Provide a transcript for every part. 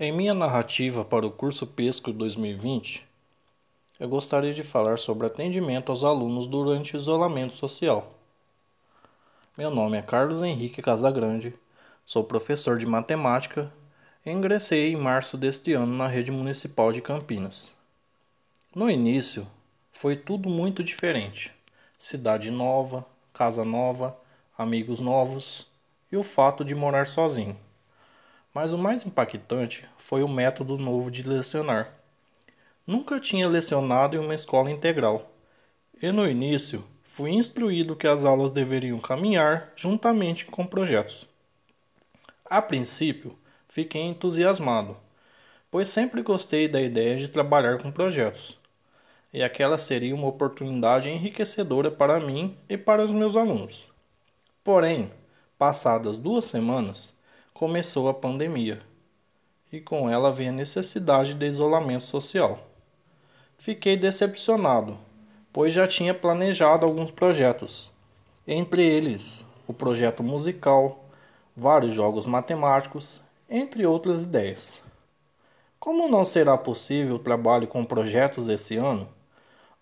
Em minha narrativa para o curso Pesco 2020, eu gostaria de falar sobre atendimento aos alunos durante o isolamento social. Meu nome é Carlos Henrique Casagrande, sou professor de matemática e ingressei em março deste ano na rede municipal de Campinas. No início, foi tudo muito diferente: cidade nova, casa nova, amigos novos e o fato de morar sozinho. Mas o mais impactante foi o método novo de lecionar. Nunca tinha lecionado em uma escola integral, e no início fui instruído que as aulas deveriam caminhar juntamente com projetos. A princípio, fiquei entusiasmado, pois sempre gostei da ideia de trabalhar com projetos, e aquela seria uma oportunidade enriquecedora para mim e para os meus alunos. Porém, passadas duas semanas, começou a pandemia e com ela veio a necessidade de isolamento social. Fiquei decepcionado, pois já tinha planejado alguns projetos, entre eles o projeto musical, vários jogos matemáticos, entre outras ideias. Como não será possível o trabalho com projetos esse ano,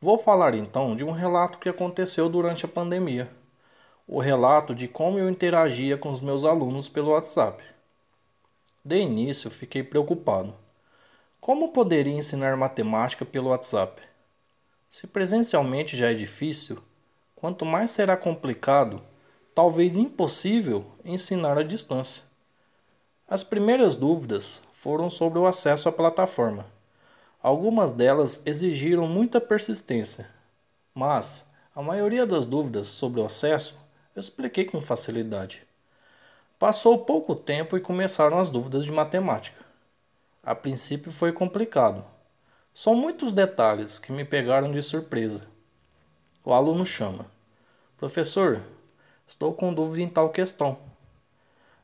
vou falar então de um relato que aconteceu durante a pandemia o relato de como eu interagia com os meus alunos pelo WhatsApp. De início, fiquei preocupado. Como poderia ensinar matemática pelo WhatsApp? Se presencialmente já é difícil, quanto mais será complicado, talvez impossível, ensinar à distância. As primeiras dúvidas foram sobre o acesso à plataforma. Algumas delas exigiram muita persistência, mas a maioria das dúvidas sobre o acesso eu expliquei com facilidade. Passou pouco tempo e começaram as dúvidas de matemática. A princípio foi complicado. São muitos detalhes que me pegaram de surpresa. O aluno chama: Professor, estou com dúvida em tal questão.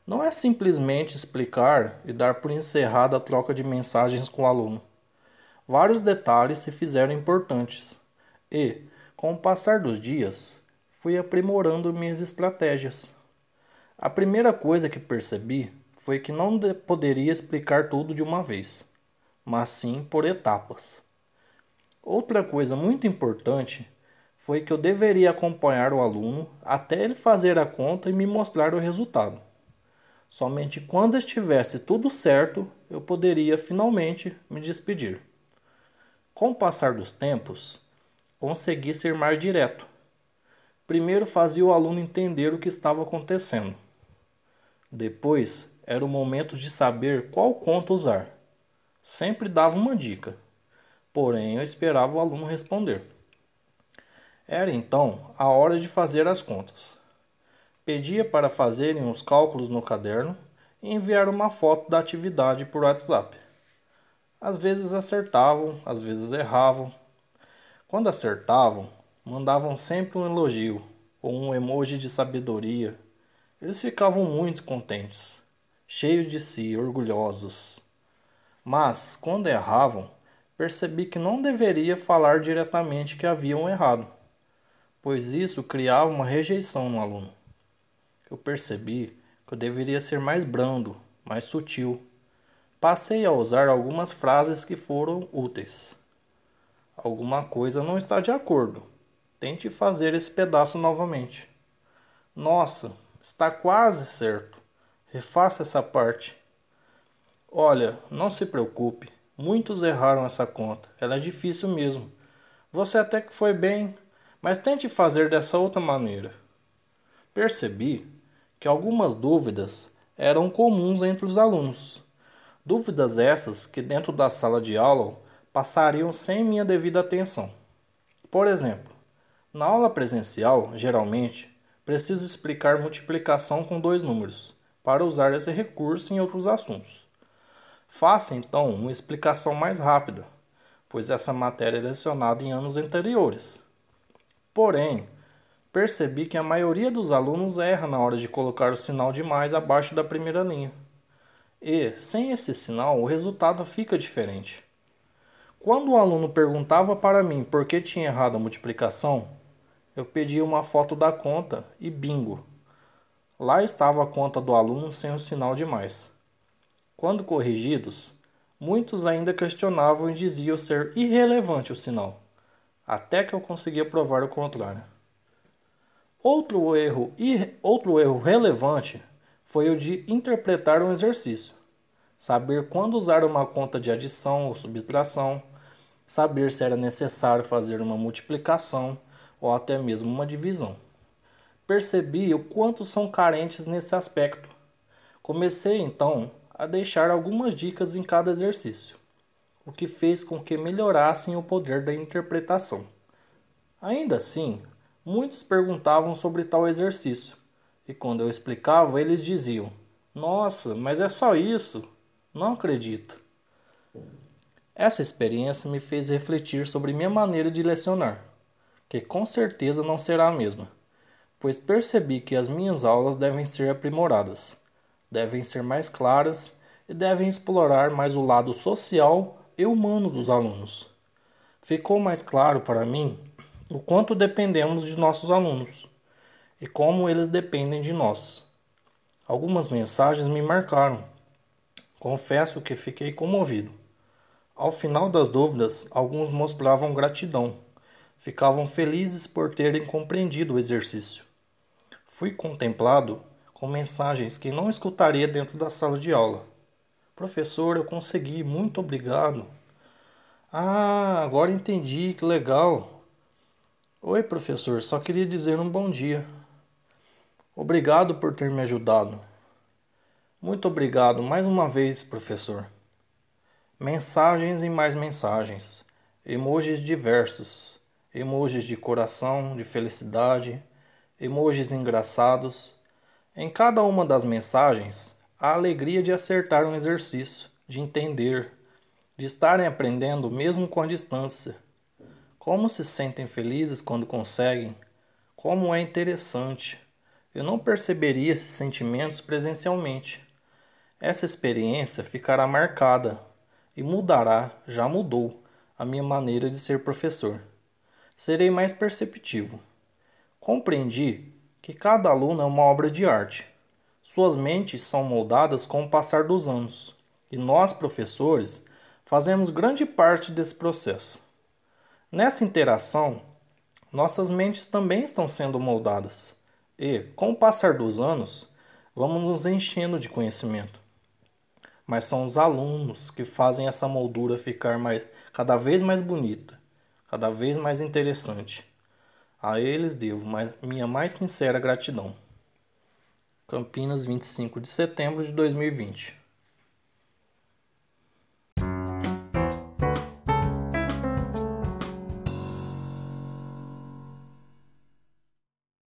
Não é simplesmente explicar e dar por encerrada a troca de mensagens com o aluno. Vários detalhes se fizeram importantes e, com o passar dos dias, fui aprimorando minhas estratégias. A primeira coisa que percebi foi que não poderia explicar tudo de uma vez, mas sim por etapas. Outra coisa muito importante foi que eu deveria acompanhar o aluno até ele fazer a conta e me mostrar o resultado. Somente quando estivesse tudo certo eu poderia finalmente me despedir. Com o passar dos tempos, consegui ser mais direto Primeiro fazia o aluno entender o que estava acontecendo. Depois era o momento de saber qual conta usar. Sempre dava uma dica, porém eu esperava o aluno responder. Era então a hora de fazer as contas. Pedia para fazerem os cálculos no caderno e enviar uma foto da atividade por WhatsApp. Às vezes acertavam, às vezes erravam. Quando acertavam, mandavam sempre um elogio ou um emoji de sabedoria. Eles ficavam muito contentes, cheios de si, orgulhosos. Mas, quando erravam, percebi que não deveria falar diretamente que haviam errado, pois isso criava uma rejeição no aluno. Eu percebi que eu deveria ser mais brando, mais sutil. Passei a usar algumas frases que foram úteis. Alguma coisa não está de acordo Tente fazer esse pedaço novamente. Nossa, está quase certo. Refaça essa parte. Olha, não se preocupe. Muitos erraram essa conta. Ela é difícil mesmo. Você até que foi bem, mas tente fazer dessa outra maneira. Percebi que algumas dúvidas eram comuns entre os alunos. Dúvidas essas que dentro da sala de aula passariam sem minha devida atenção. Por exemplo, na aula presencial, geralmente, preciso explicar multiplicação com dois números, para usar esse recurso em outros assuntos. Faça então uma explicação mais rápida, pois essa matéria é lecionada em anos anteriores. Porém, percebi que a maioria dos alunos erra na hora de colocar o sinal de mais abaixo da primeira linha. E, sem esse sinal, o resultado fica diferente. Quando o aluno perguntava para mim por que tinha errado a multiplicação, eu pedi uma foto da conta e bingo! Lá estava a conta do aluno sem o sinal de mais. Quando corrigidos, muitos ainda questionavam e diziam ser irrelevante o sinal, até que eu conseguia provar o contrário. Outro erro, outro erro relevante foi o de interpretar um exercício. Saber quando usar uma conta de adição ou subtração, saber se era necessário fazer uma multiplicação ou até mesmo uma divisão. Percebi o quanto são carentes nesse aspecto. Comecei então a deixar algumas dicas em cada exercício, o que fez com que melhorassem o poder da interpretação. Ainda assim, muitos perguntavam sobre tal exercício, e quando eu explicava, eles diziam: Nossa, mas é só isso? Não acredito. Essa experiência me fez refletir sobre minha maneira de lecionar, que com certeza não será a mesma, pois percebi que as minhas aulas devem ser aprimoradas devem ser mais claras e devem explorar mais o lado social e humano dos alunos. Ficou mais claro para mim o quanto dependemos de nossos alunos e como eles dependem de nós. Algumas mensagens me marcaram. Confesso que fiquei comovido. Ao final das dúvidas, alguns mostravam gratidão. Ficavam felizes por terem compreendido o exercício. Fui contemplado com mensagens que não escutaria dentro da sala de aula. Professor, eu consegui, muito obrigado. Ah, agora entendi, que legal. Oi, professor, só queria dizer um bom dia. Obrigado por ter me ajudado. Muito obrigado mais uma vez, professor. Mensagens e mais mensagens. Emojis diversos. Emojis de coração, de felicidade, emojis engraçados em cada uma das mensagens, a alegria de acertar um exercício, de entender, de estarem aprendendo mesmo com a distância. Como se sentem felizes quando conseguem? Como é interessante. Eu não perceberia esses sentimentos presencialmente. Essa experiência ficará marcada e mudará, já mudou, a minha maneira de ser professor. Serei mais perceptivo. Compreendi que cada aluno é uma obra de arte. Suas mentes são moldadas com o passar dos anos, e nós, professores, fazemos grande parte desse processo. Nessa interação, nossas mentes também estão sendo moldadas, e, com o passar dos anos, vamos nos enchendo de conhecimento. Mas são os alunos que fazem essa moldura ficar mais, cada vez mais bonita, cada vez mais interessante. A eles devo minha mais sincera gratidão. Campinas, 25 de setembro de 2020.